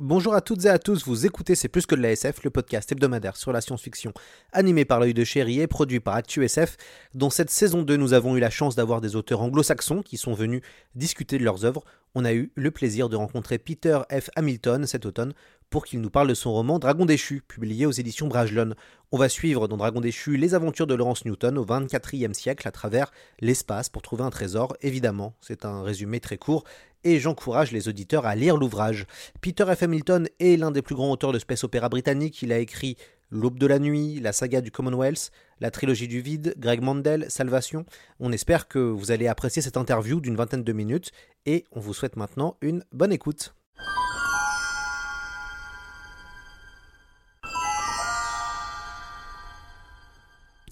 Bonjour à toutes et à tous, vous écoutez C'est plus que de la SF, le podcast hebdomadaire sur la science-fiction, animé par l'œil de chéri et produit par ActuSF, dont cette saison 2 nous avons eu la chance d'avoir des auteurs anglo-saxons qui sont venus discuter de leurs œuvres. On a eu le plaisir de rencontrer Peter F. Hamilton cet automne pour qu'il nous parle de son roman Dragon déchu, publié aux éditions Bragelonne. On va suivre dans Dragon déchu les aventures de Laurence Newton au XXIVe siècle à travers l'espace pour trouver un trésor, évidemment. C'est un résumé très court et j'encourage les auditeurs à lire l'ouvrage. Peter F. Hamilton est l'un des plus grands auteurs de space opéra britannique. Il a écrit L'aube de la nuit, la saga du Commonwealth, la trilogie du vide, Greg Mandel, Salvation. On espère que vous allez apprécier cette interview d'une vingtaine de minutes et on vous souhaite maintenant une bonne écoute.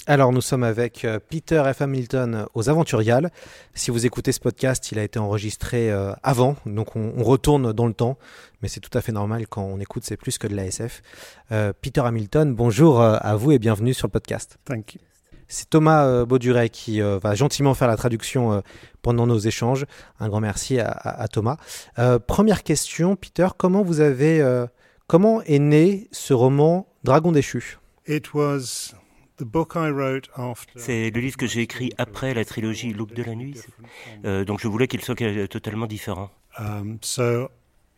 Alors nous sommes avec euh, Peter F. Hamilton aux Aventuriales. Si vous écoutez ce podcast, il a été enregistré euh, avant, donc on, retourne dans le temps, mais c'est tout à fait normal quand on écoute, c'est plus que de la SF. Euh, Peter Hamilton, bonjour euh, à vous et bienvenue sur le podcast. Thank you. C'est Thomas Bauduret qui va gentiment faire la traduction pendant nos échanges. Un grand merci à, à, à Thomas. première question, Peter, comment vous avez, comment est né ce roman Dragon déchu? It was c'est le livre que j'ai écrit après la trilogie L'aube de la nuit, euh, donc je voulais qu'il soit totalement différent. Um, so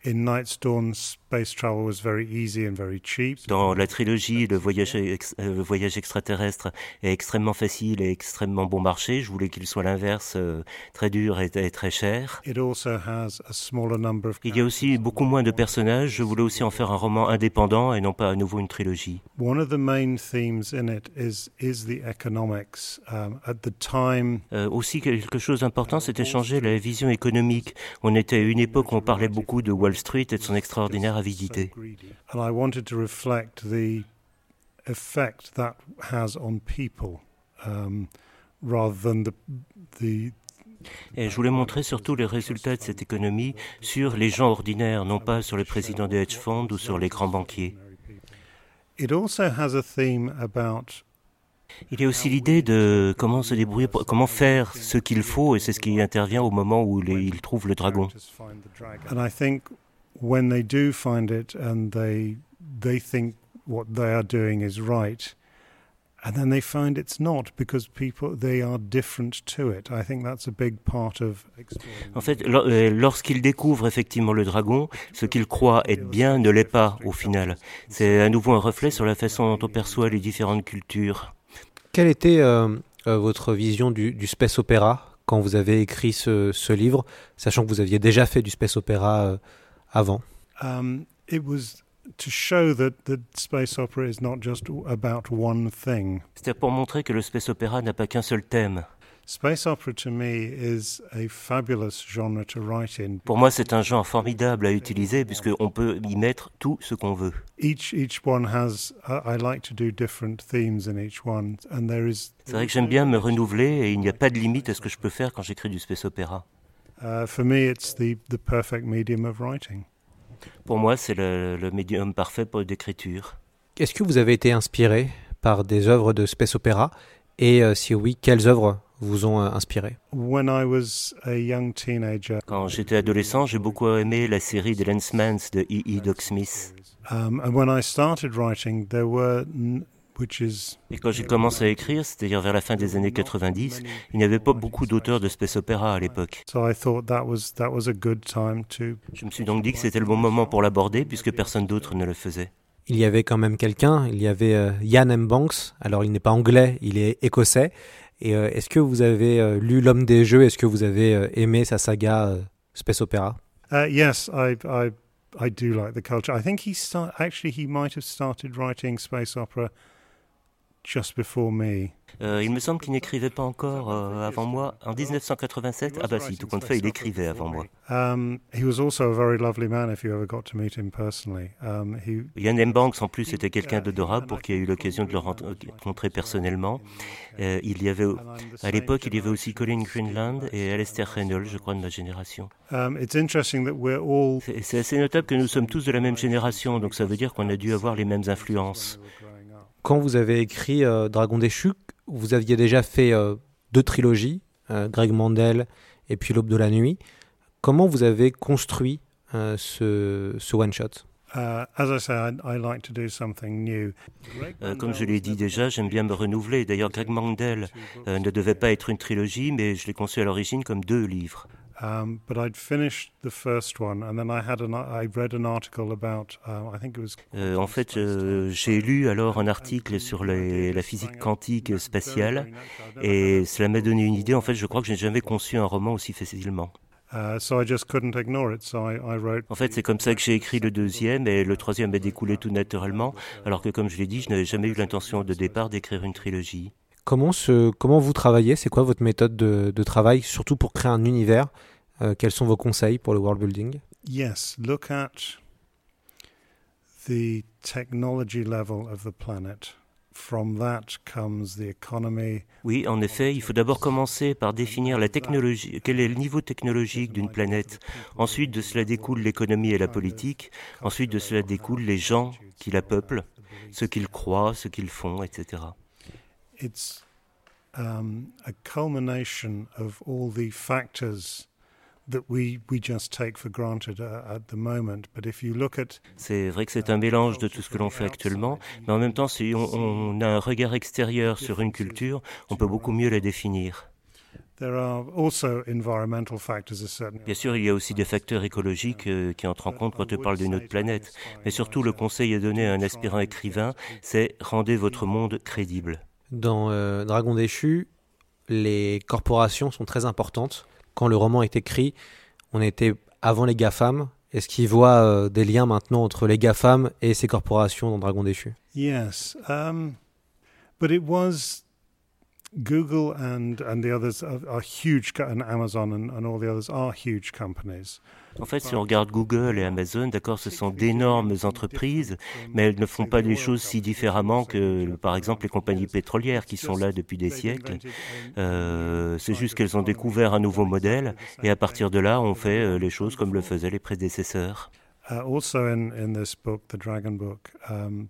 in Night's Dawn, space travel was very easy and very cheap. Dans la trilogie, le voyage, ex euh, le voyage extraterrestre est extrêmement facile et extrêmement bon marché. Je voulais qu'il soit l'inverse, euh, très dur et, et, très cher. It also has a smaller number of Il y a aussi beaucoup moins de personnages. Je voulais aussi en faire un roman indépendant et non pas à nouveau une trilogie. Um. Euh, aussi quelque chose d'important, c'était changer la vision économique. On était à une époque où on parlait beaucoup de Wall Street et de son extraordinaire avidité. And I wanted to reflect the effect that has on people rather than the, the et je voulais montrer surtout les résultats de cette économie sur les gens ordinaires, non pas sur les présidents des hedge funds ou sur les grands banquiers. It also has a theme about il y a aussi l'idée de comment se débrouiller, comment faire ce qu'il faut, et c'est ce qui intervient au moment où les, ils trouvent le dragon. When they do find it and they they think what they are doing is right, and then they find it's not because people they are different to it. I think that's a big part of. En fait, lorsqu'ils découvrent effectivement le dragon, ce qu'ils croient être bien ne l'est pas au final. C'est à nouveau un reflet sur la façon dont on perçoit les différentes cultures. Quelle était euh, euh, votre vision du, du, space opéra quand vous avez écrit ce, ce, livre, sachant que vous aviez déjà fait du space opéra euh, avant um, It was to show that the space opera is not just about one thing. C'était pour montrer que le space opéra n'a pas qu'un seul thème. Space opera to me is a fabulous genre to write in. Pour moi, c'est un genre formidable à utiliser puisqu'on peut y mettre tout ce qu'on veut. Each each one has I like to do different themes in each one and there is C'est vrai que j'aime bien me renouveler et il n'y a pas de limite à ce que je peux faire quand j'écris du space opéra. Uh, for me it's the the perfect medium of writing. Pour moi, c'est le, le médium parfait pour l'écriture. Est-ce que vous avez été inspiré par des œuvres de space opéra et euh, si oui, quelles œuvres vous ont euh, inspiré? When I was a young teenager, Quand j'étais adolescent, j'ai beaucoup aimé la série The Lensmans de E. E. Doc Smith. um, and when I started writing, there were Et quand j'ai commencé à écrire, c'est-à-dire vers la fin des années 90, il n'y avait pas beaucoup d'auteurs de space opéra à l'époque. so I thought that was that was a good time to Je me suis donc dit que c'était le bon moment pour l'aborder puisque personne d'autre ne le faisait. Il y avait quand même quelqu'un, il y avait euh, Ian M. Banks, alors il n'est pas anglais, il est écossais. Et euh, est-ce que vous avez euh, lu L'homme des jeux? Est-ce que vous avez euh, aimé sa saga euh, Space Opera uh, yes, I I I do like the culture. I think he start actually he might have started writing space opera just before me. Euh, il me semble qu'il n'écrivait pas encore euh, avant moi. En 1987, ah bah si, tout compte fait, il écrivait avant moi. Um, he was also a very lovely man if you ever got to meet him personally. Um, he... Yann M. Banks, en plus, était quelqu'un d'adorable pour qui a eu l'occasion de le rencontrer personnellement. Euh, il y avait, à l'époque, il y avait aussi Colin Greenland et Alastair Reynolds, je crois, de ma génération. Um. C'est assez notable que nous sommes tous de la même génération, donc ça veut dire qu'on a dû avoir les mêmes influences. Quand vous avez écrit euh, Dragon déchu, vous aviez déjà fait euh, deux trilogies, euh, Greg Mandel et puis L'Aube de la Nuit. Comment vous avez construit ce, ce one-shot? Comme je l'ai dit déjà, j'aime bien me renouveler. D'ailleurs, Greg Mandel ne devait pas être une trilogie, mais je l'ai conçu à l'origine comme deux livres. But I'd finished the first one, and then I had an I read an article about I think it was. Euh, en fait, euh, j'ai lu alors un article sur les, la physique quantique spatiale, et cela m'a donné une idée. En fait, je crois que je n'ai jamais conçu un roman aussi facilement. Uh, so I just couldn't ignore it, so I, I wrote... En fait, c'est comme ça que j'ai écrit le deuxième, et le troisième a découlé tout naturellement, alors que, comme je l'ai dit, je n'avais jamais eu l'intention de départ d'écrire une trilogie. Comment, ce, comment vous travaillez? C'est quoi votre méthode de, de, travail, surtout pour créer un univers? Euh, Quels sont vos conseils pour le world building? Yes, look at the technology level of the planet. From that comes the economy. Oui, en effet, il faut d'abord commencer par définir la technologie, quel est le niveau technologique d'une planète. Ensuite, de cela découle l'économie et la politique. Ensuite, de cela découlent les gens qui la peuplent, ce qu'ils croient, ce qu'ils font, etc it's um, a culmination of all the factors c'est vrai que c'est un mélange de tout ce que l'on fait actuellement, mais en même temps, si on, on a un regard extérieur sur une culture, on peut beaucoup mieux la définir. There are also environmental factors Bien sûr, il y a aussi des facteurs écologiques euh, qui entrent en compte quand on parle de notre planète. Mais surtout, le conseil à donner à un aspirant écrivain, c'est rendez votre monde crédible. Dans euh, Dragon déchu, les corporations sont très importantes. Quand le roman est écrit, on était avant les GAFAM. Est-ce qu'il voit euh, des liens maintenant entre les GAFAM et ces corporations dans Dragon déchu? Yes, um, but it was Google and and the others are, are huge, and Amazon and, and all the others are huge companies. En fait, si on regarde Google et Amazon, d'accord, ce sont d'énormes entreprises, mais elles ne font pas des choses si différemment que, par exemple, les compagnies pétrolières qui sont là depuis des siècles. Euh, c'est juste qu'elles ont découvert un nouveau modèle et à partir de là, on fait euh, les choses comme le faisaient les prédécesseurs. Uh, also in, in this book, the Dragon Book, um,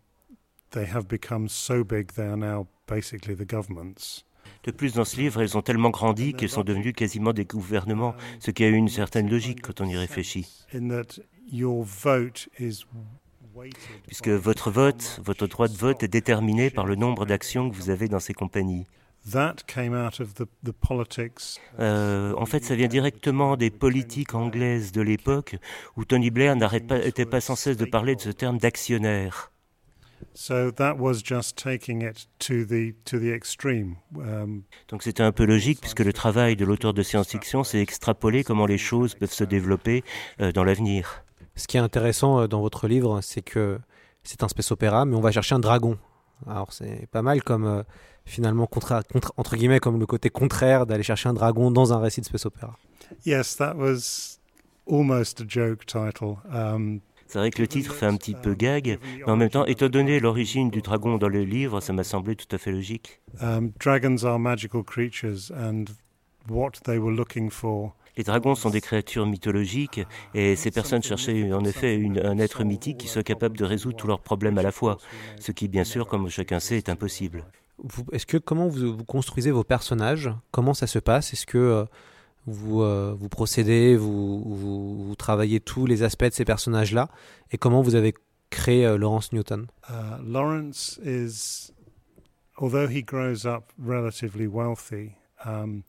they have become so big they are now basically the governments. De plus, dans ce livre, elles ont tellement grandi qu'elles sont devenues quasiment des gouvernements, ce qui a eu une certaine logique quand on y réfléchit. Puisque votre vote, votre droit de vote est déterminé par le nombre d'actions que vous avez dans ces compagnies. Euh, en fait, ça vient directement des politiques anglaises de l'époque où Tony Blair n'était pas sans cesse de parler de ce terme d'actionnaire. Donc c'était un peu logique puisque le travail de l'auteur de science-fiction c'est extrapoler comment les choses peuvent se développer euh, dans l'avenir. Ce qui est intéressant euh, dans votre livre, c'est que c'est un space opéra, mais on va chercher un dragon. Alors c'est pas mal comme euh, finalement entre guillemets comme le côté contraire d'aller chercher un dragon dans un récit de space opéra. Yes, that was almost a joke title. Um, c'est vrai que le titre fait un petit peu gag, mais en même temps, étant donné l'origine du dragon dans le livre, ça m'a semblé tout à fait logique. Dragons are magical creatures and what they were looking for les dragons sont des créatures mythologiques et ces personnes cherchaient en effet une, un être mythique qui soit capable de résoudre tous leurs problèmes à la fois, ce qui bien sûr, comme chacun sait, est impossible. Est-ce que comment vous, vous, construisez vos personnages? Comment ça se passe? Est-ce que euh, vous, euh, vous procédez, vous, vous, travaillez tous les aspects de ces personnages-là, et comment vous avez créé euh, Lawrence Newton? Uh, Lawrence is, although he grows up relatively wealthy, um,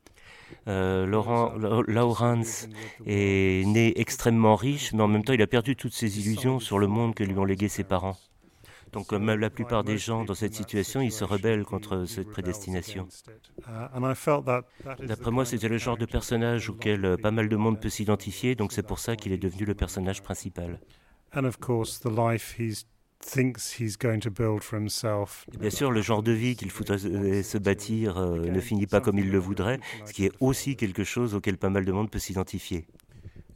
euh, Laurent, Lawrence est né extrêmement riche, mais en même temps, il a perdu toutes ses illusions sur le monde que lui ont légué ses parents. Donc, comme la plupart des gens dans cette situation, ils se rebellent contre cette prédestination. D'après moi, c'était le genre de personnage auquel euh, pas mal de monde peut s'identifier, donc c'est pour ça qu'il est devenu le personnage principal. And of course, the life he's thinks he's going to build for himself. Bien sûr, le genre de vie qu'il faudrait se bâtir euh, ne finit pas comme il le voudrait, ce qui est aussi quelque chose auquel pas mal de monde peut s'identifier.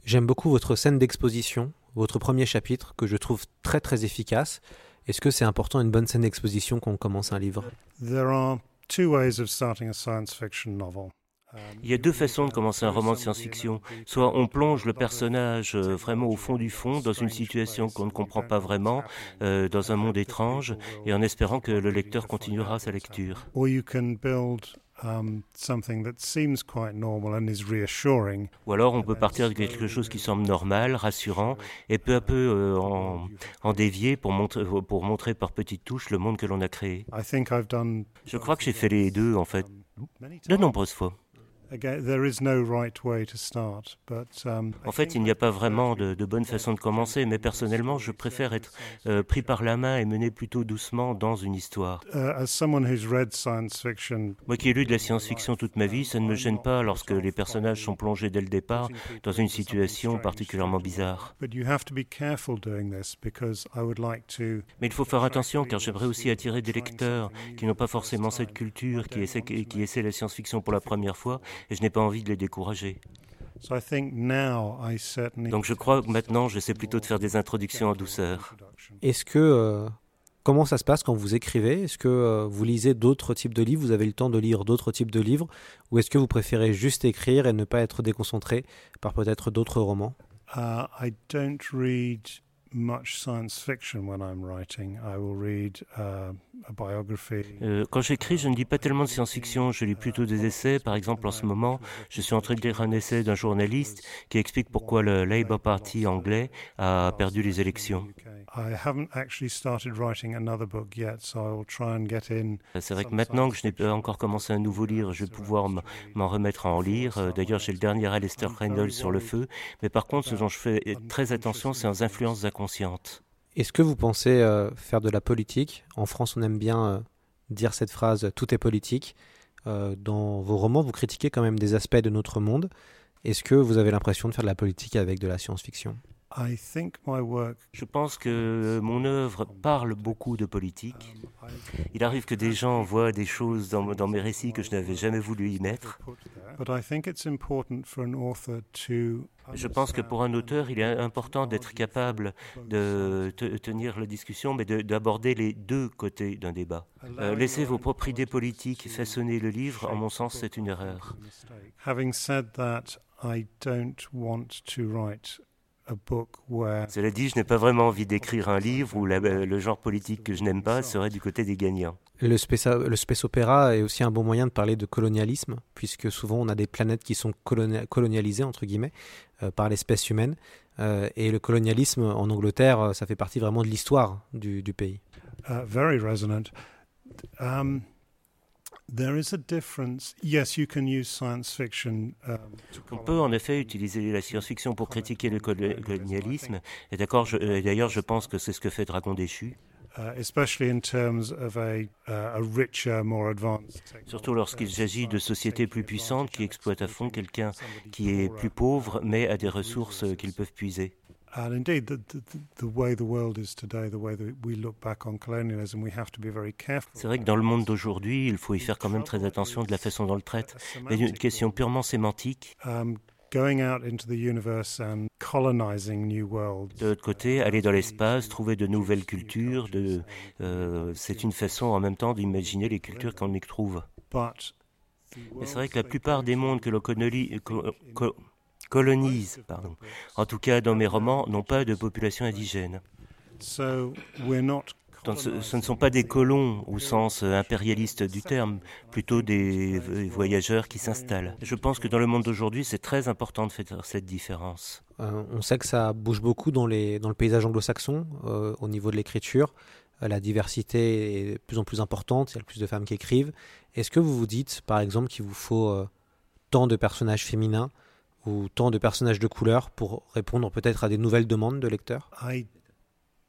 J'aime beaucoup votre scène d'exposition, votre premier chapitre, que je trouve très très efficace. Est-ce que c'est important une bonne scène d'exposition quand on commence un livre? There are two ways of starting a science fiction novel. Il y a deux façons de commencer un roman de science-fiction. Soit on plonge le personnage euh, vraiment au fond du fond, dans une situation qu'on ne comprend pas vraiment, euh, dans un monde étrange, et en espérant que le lecteur continuera sa lecture. Um, something that seems quite normal and is reassuring. Ou alors on peut partir de quelque chose qui semble normal, rassurant, et peu à peu euh, en, en dévier pour montrer, pour montrer par petites touches le monde que l'on a créé. I think I've done Je crois que j'ai fait les deux en fait, de nombreuses fois. Again, there is no right way to start, but, I En fait, il n'y a pas vraiment de, de bonne façon de commencer, mais personnellement, je préfère être euh, pris par la main et mené plutôt doucement dans une histoire. uh, Moi qui ai lu de la science-fiction toute ma vie, ça ne me gêne pas lorsque les personnages sont plongés dès le départ dans une situation particulièrement bizarre. but you have to be careful doing this because I would like to Mais il faut faire attention car j'aimerais aussi attirer des lecteurs qui n'ont pas forcément cette culture, qui essaient, qui essaient la science-fiction pour la première fois, et je n'ai pas envie de les décourager. So I think now I certainly Donc je crois que maintenant, j'essaie plutôt de faire des introductions en douceur. Est-ce que euh, comment ça se passe quand vous écrivez? Est-ce que euh, vous lisez d'autres types de livres? Vous avez le temps de lire d'autres types de livres? Ou est-ce que vous préférez juste écrire et ne pas être déconcentré par peut-être d'autres romans? Uh, I don't read much science fiction when I'm writing. I will read uh, a biography. Euh, quand j'écris, je ne lis pas tellement de science-fiction, je lis plutôt des essais. Par exemple, en ce moment, je suis en train de lire un essai d'un journaliste qui explique pourquoi le Labour Party anglais a perdu les élections. I haven't actually started writing another book yet, so I will try and get in. C'est vrai que maintenant que je n'ai pas encore commencé un nouveau livre, je vais pouvoir m'en remettre à en lire. Euh, D'ailleurs, j'ai le dernier Alistair Reynolds sur le feu. Mais par contre, ce dont je fais très attention, c'est aux influences Est-ce que vous pensez euh, faire de la politique? En France, on aime bien euh, dire cette phrase "tout est politique". Euh, dans vos romans, vous critiquez quand même des aspects de notre monde. Est-ce que vous avez l'impression de faire de la politique avec de la science-fiction? I think my work. Je pense que mon œuvre parle beaucoup de politique. Il arrive que des gens voient des choses dans, dans mes récits que je n'avais jamais voulu y mettre. Je pense que pour un auteur, il est important d'être capable de te- tenir la discussion, mais de- d'aborder les deux côtés d'un débat. Euh, laisser vos propres idées politiques façonner le livre, en mon sens, c'est une erreur. Having said that, I don't want to write a book where Cela dit, je n'ai pas vraiment envie d'écrire un livre où la- le genre politique que je n'aime pas serait du côté des gagnants. Le space, le space opéra est aussi un bon moyen de parler de colonialisme, puisque souvent on a des planètes qui sont colonia- colonialisées, entre guillemets, euh, par l'espèce humaine. Euh, et le colonialisme en Angleterre, euh, ça fait partie vraiment de l'histoire du, du pays. uh, very resonant. Um, there is a difference. Yes, you can use science fiction. Um, to On peut en effet utiliser la science-fiction pour critiquer le colo- colonialisme, et d'accord, d'ailleurs je pense que c'est ce que fait Dragon déchu, especially in terms of a, a richer, more advanced. surtout lorsqu'il s'agit de sociétés plus puissantes qui exploitent à fond quelqu'un qui est plus pauvre mais a des ressources qu'ils peuvent puiser. And indeed, the, the, the- the way the world is today, the way that we look back on colonialism, we have to be very careful. C'est vrai que dans le monde d'aujourd'hui, il faut y faire quand même très attention de la façon dont on le traite. Mais une question purement sémantique. Um, going out into the universe and colonizing new worlds. De l'autre côté, aller dans l'espace, trouver de nouvelles cultures, de, euh, c'est une façon en même temps d'imaginer les cultures qu'on y trouve. Mais c'est vrai que la plupart des mondes que l'on coloni- co- co- colonise, pardon, en tout cas dans mes romans, n'ont pas de population indigène. so we're not. Donc ce, ce ne sont pas des colons au sens euh, impérialiste du terme, plutôt des voyageurs qui s'installent. Je pense que dans le monde d'aujourd'hui, c'est très important de faire cette différence. Euh, on sait que ça bouge beaucoup dans, les, dans le paysage anglo-saxon euh, au niveau de l'écriture. La diversité est de plus en plus importante, il y a plus de femmes qui écrivent. Est-ce que vous vous dites, par exemple, qu'il vous faut euh, tant de personnages féminins ou tant de personnages de couleur pour répondre peut-être à des nouvelles demandes de lecteurs? I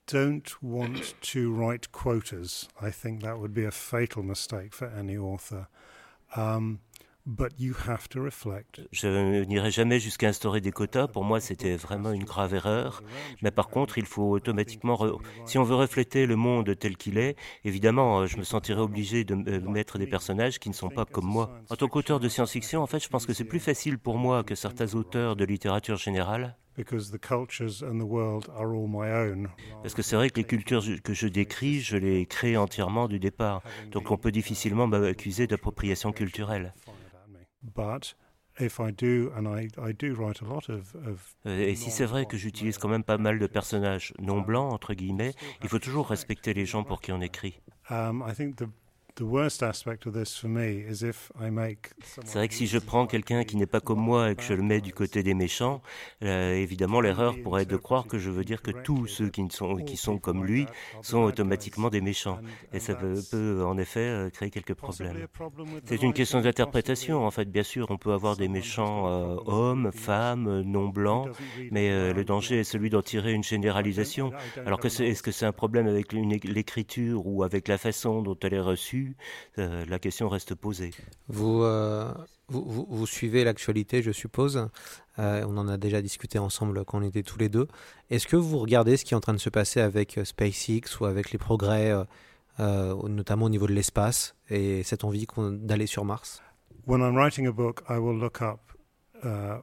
don't want to write quotas. I think that would be a fatal mistake for any author. Um, Je n'irai jamais jusqu'à instaurer des quotas. Pour moi, c'était vraiment une grave erreur. Mais par contre, il faut automatiquement, si on veut refléter le monde tel qu'il est, évidemment, euh, je me sentirais obligé de mettre des personnages qui ne sont pas comme moi. En tant qu'auteur de science-fiction, en fait, je pense que c'est plus facile pour moi que certains auteurs de littérature générale parce que c'est vrai que les cultures que je décris, je les crée entièrement du départ. Donc on peut difficilement m'accuser d'appropriation culturelle. Et si c'est vrai que j'utilise quand même pas mal de personnages non blancs, entre guillemets, il faut toujours respecter les gens pour qui on écrit. C'est vrai que si je prends quelqu'un qui n'est pas comme moi et que je le mets du côté des méchants, euh, évidemment l'erreur pourrait être de croire que je veux dire que tous ceux qui, sont, qui sont comme lui sont automatiquement des méchants. Et ça peut, en effet euh, créer quelques problèmes. C'est une question d'interprétation en fait. Bien sûr, on peut avoir des méchants euh, hommes, femmes, non blancs, mais le danger est celui d'en tirer une généralisation. Alors que est-ce que c'est un problème avec l'écriture ou avec la façon dont elle est reçue? Euh, la question reste posée. Euh, vous, vous, vous, suivez l'actualité, je suppose. Euh, on en a déjà discuté ensemble quand on était tous les deux. Est-ce que vous regardez ce qui est en train de se passer avec SpaceX ou avec les progrès, notamment au niveau de l'espace et cette envie d'aller sur Mars? When I'm writing a book, I will look up Uh,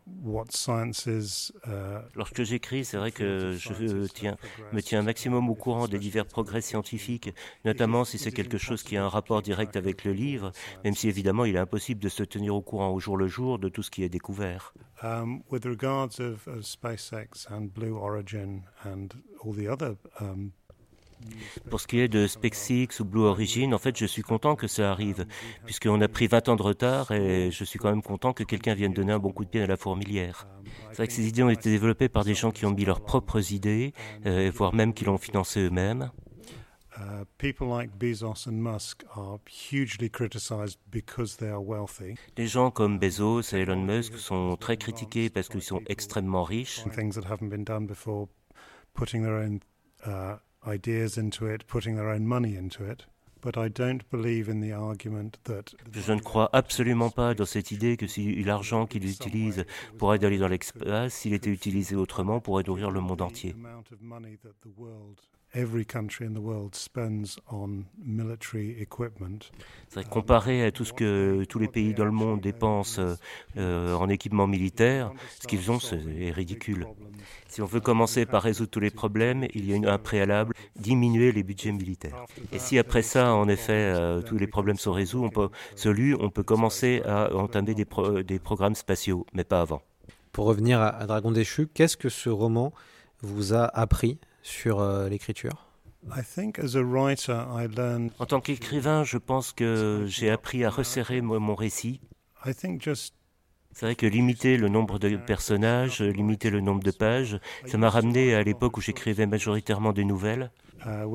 uh, Lorsque j'écris, c'est vrai que je tiens, me tiens un maximum au courant des divers progrès scientifiques, notamment si c'est quelque chose qui a un rapport direct avec le livre, même si évidemment il est impossible de se tenir au courant au jour le jour de tout ce qui est découvert. Um, with regards of, of SpaceX and Blue Origin and all the other um, pour ce qui est de SpaceX ou Blue Origin, en fait, je suis content que ça arrive, puisqu'on a pris 20 ans de retard et je suis quand même content que quelqu'un vienne donner un bon coup de pied à la fourmilière. C'est vrai que ces idées ont été développées par des gens qui ont mis leurs propres idées, euh, voire même qui l'ont financé eux-mêmes. Les gens comme Bezos et Elon Musk sont très critiqués parce qu'ils sont extrêmement riches ideas into it, putting their own money into it. But I don't believe in the argument that Je ne crois absolument pas dans cette idée que si l'argent qu'ils utilisent pour aller dans l'espace, s'il était utilisé autrement, pourrait nourrir le monde entier. Comparé à tout ce que tous les pays dans le monde dépensent euh, en équipement militaire, ce qu'ils ont est ridicule. Si on veut commencer par résoudre tous les problèmes, il y a un préalable, diminuer les budgets militaires. Et si après ça, en effet, euh, tous les problèmes sont résolus, on peut, on peut commencer à entamer des, des programmes spatiaux, mais pas avant. Pour revenir à Dragon déchu, qu'est-ce que ce roman vous a appris sur euh, l'écriture En tant qu'écrivain, je pense que j'ai appris à resserrer mon récit. C'est vrai que limiter le nombre de personnages, limiter le nombre de pages, ça m'a ramené à l'époque où j'écrivais majoritairement des nouvelles. Uh,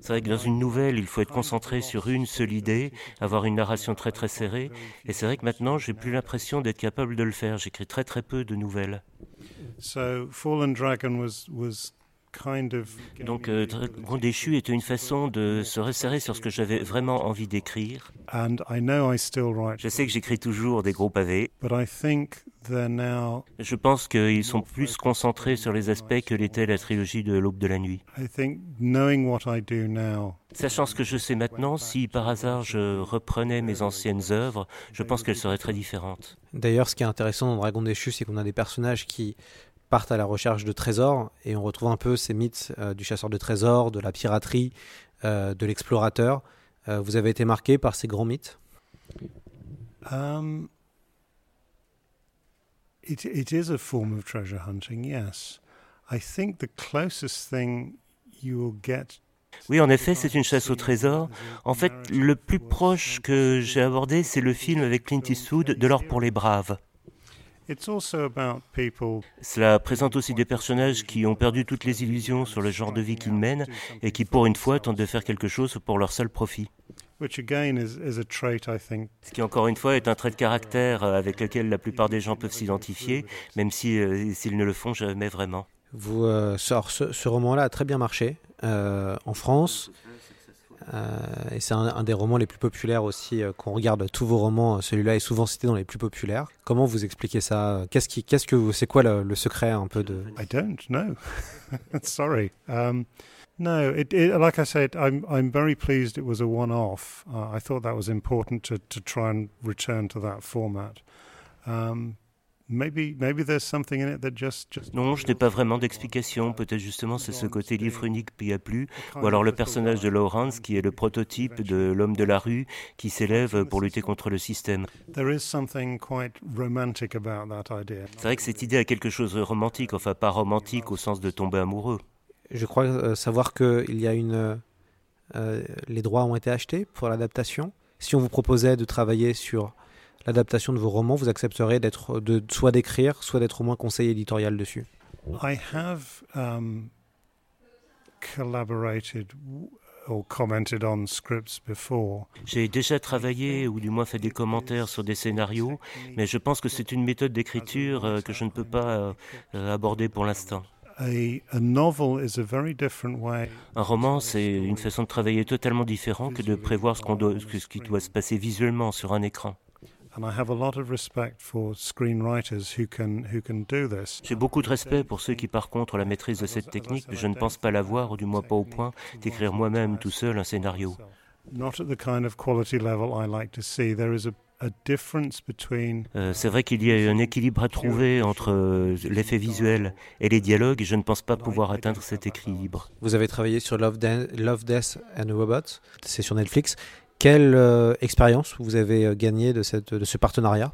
c'est vrai que dans une nouvelle, il faut être concentré sur une seule idée, avoir une narration très très serrée. Et c'est vrai que maintenant, j'ai plus l'impression d'être capable de le faire. J'écris très très peu de nouvelles. So Fallen Dragon was was Donc, euh, Dragon déchu était une façon de se resserrer sur ce que j'avais vraiment envie d'écrire. Je sais que j'écris toujours des gros pavés. Je pense qu'ils sont plus concentrés sur les aspects que l'était la trilogie de l'aube de la nuit. Sachant ce que je sais maintenant, si par hasard je reprenais mes anciennes œuvres, je pense qu'elles seraient très différentes. D'ailleurs, ce qui est intéressant dans Dragon déchu, c'est qu'on a des personnages qui partent à la recherche de trésors et on retrouve un peu ces mythes euh, du chasseur de trésors, de la piraterie, euh, de l'explorateur. Euh, vous avez été marqué par ces grands mythes? Um, it, it is a form of treasure hunting, yes. I think the closest thing you will get oui, en effet, c'est une chasse au trésor. En fait, le plus proche que j'ai abordé, c'est le film avec Clint Eastwood, De l'or pour les braves. Cela présente aussi des personnages qui ont perdu toutes les illusions sur le genre de vie qu'ils mènent et qui, pour une fois, tentent de faire quelque chose pour leur seul profit. Ce qui, encore une fois, est un trait de caractère euh, avec lequel la plupart des gens peuvent s'identifier, même euh, s'ils ne le font jamais vraiment. Vous, euh, ce, ce roman-là a très bien marché en France. Et c'est un, un, des romans les plus populaires aussi. Qu'on regarde tous vos romans, celui-là est souvent cité dans les plus populaires. Comment vous expliquez ça? Qu'est-ce qui, qu'est-ce que, c'est quoi le, le, secret un peu de I don't know. Sorry. Um, no, it, it, like I said, I'm I'm very pleased it was a one-off. Uh, I thought that was important to to try and return to that format. Um, Non, je n'ai pas vraiment d'explication. Peut-être justement c'est ce côté livre unique qui a plu. Ou alors le personnage de Lawrence qui est le prototype de l'homme de la rue qui s'élève pour lutter contre le système. C'est vrai que cette idée a quelque chose de romantique, enfin pas romantique au sens de tomber amoureux. Je crois euh, savoir qu'il y a une... Euh, les droits ont été achetés pour l'adaptation. Si on vous proposait de travailler sur l'adaptation de vos romans, vous accepterez d'être, de, soit d'écrire, soit d'être au moins conseiller éditorial dessus? I have um, collaborated or commented on scripts before. J'ai déjà travaillé ou du moins fait des commentaires sur des scénarios, mais je pense que c'est une méthode d'écriture euh, que je ne peux pas euh, aborder pour l'instant. Un roman, c'est une façon de travailler totalement différente que de prévoir ce, doit, ce qui doit se passer visuellement sur un écran. J'ai beaucoup de respect pour ceux qui, par contre, ont la maîtrise de cette technique, mais je ne pense pas l'avoir, ou du moins pas au point d'écrire moi-même tout seul un scénario. c'est vrai qu'il y a un équilibre à trouver entre euh, l'effet visuel et les dialogues, et je ne pense pas pouvoir atteindre cet équilibre. Vous avez travaillé sur Love, Love Death and Robots, c'est sur Netflix. Quelle euh, expérience vous avez euh, gagnée de, cette, de ce partenariat?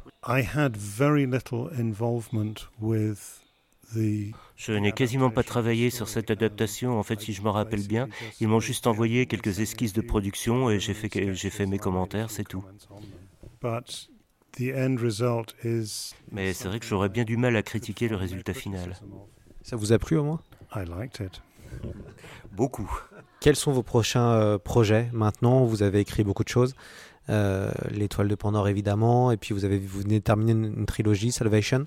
Je n'ai quasiment pas travaillé sur cette adaptation. En fait, si je me rappelle bien, ils m'ont juste envoyé quelques esquisses de production et j'ai fait, j'ai fait mes commentaires, c'est tout. Mais c'est vrai que j'aurais bien du mal à critiquer le résultat final. Ça vous a plu au moins? Beaucoup. Quels sont vos prochains euh, projets maintenant? Vous avez écrit beaucoup de choses. Euh, L'étoile de Pandore évidemment, et puis vous, avez, vous venez de terminer une, trilogie, Salvation.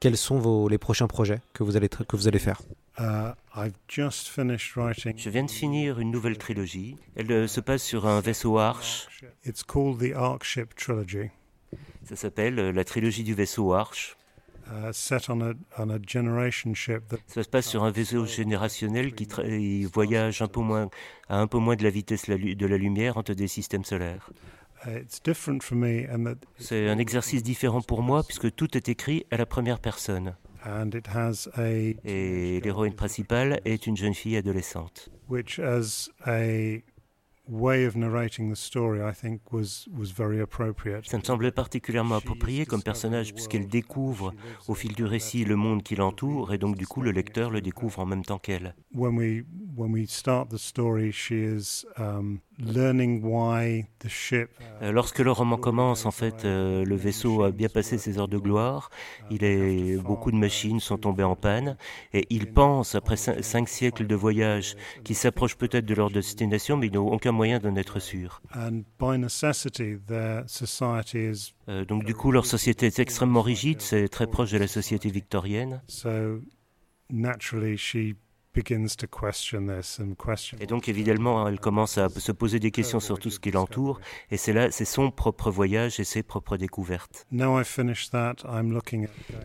Quels sont vos, les prochains projets que vous allez, que vous allez faire? Uh, Je viens de finir une nouvelle trilogie. Elle euh, se passe sur un vaisseau Arche. Ça s'appelle la trilogie du vaisseau Arche. Uh, Ça se passe sur un vaisseau générationnel qui voyage un peu moins, à un peu moins de la vitesse de la lumière entre des systèmes solaires. Uh, C'est un exercice différent pour moi puisque tout est écrit à la première personne. Et l'héroïne principale est une jeune fille adolescente. Which as a Ça me semblait particulièrement approprié comme personnage puisqu'elle découvre au fil du récit le monde qui l'entoure et donc du coup le lecteur le découvre en même temps qu'elle. Euh, lorsque le roman commence, en fait, euh, le vaisseau a bien passé ses heures de gloire. Il est beaucoup de machines sont tombées en panne et il pense après cinq siècles de voyage qu'ils s'approchent peut-être de leur destination, mais ils n'ont aucun moyen d'en être sûr. Euh, donc du coup, leur société est extrêmement rigide, c'est très proche de la société victorienne. Et donc évidemment, elle commence à se poser des questions sur tout ce qui l'entoure, et c'est là, c'est son propre voyage et ses propres découvertes.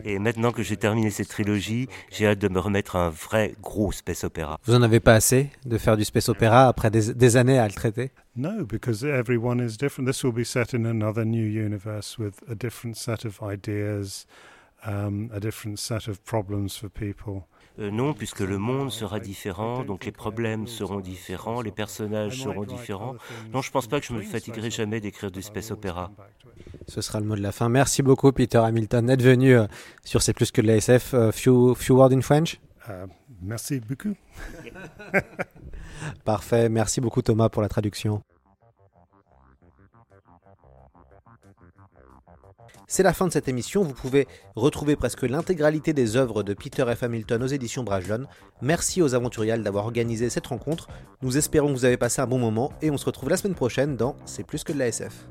Et maintenant que j'ai terminé cette trilogie, j'ai hâte de me remettre à un vrai gros space opéra. Vous en avez pas assez de faire du space opéra après des, des années à le traiter? No, because everyone is different. This will be set in another new universe with a different set of ideas, um, a different set of problems for people. Euh, non, puisque le monde sera différent, donc les problèmes seront différents, les personnages seront différents. Non, je ne pense pas que je me fatiguerai jamais d'écrire du space opéra. Ce sera le mot de la fin. Merci beaucoup, Peter Hamilton, d'être venu euh, sur C'est plus que de la SF. Uh, few, few words in French? Uh, Merci beaucoup. Parfait. Merci beaucoup, Thomas, pour la traduction. C'est la fin de cette émission, vous pouvez retrouver presque l'intégralité des œuvres de Peter F. Hamilton aux éditions Brajlon. Merci aux aventuriales d'avoir organisé cette rencontre. Nous espérons que vous avez passé un bon moment et on se retrouve la semaine prochaine dans C'est plus que de la SF.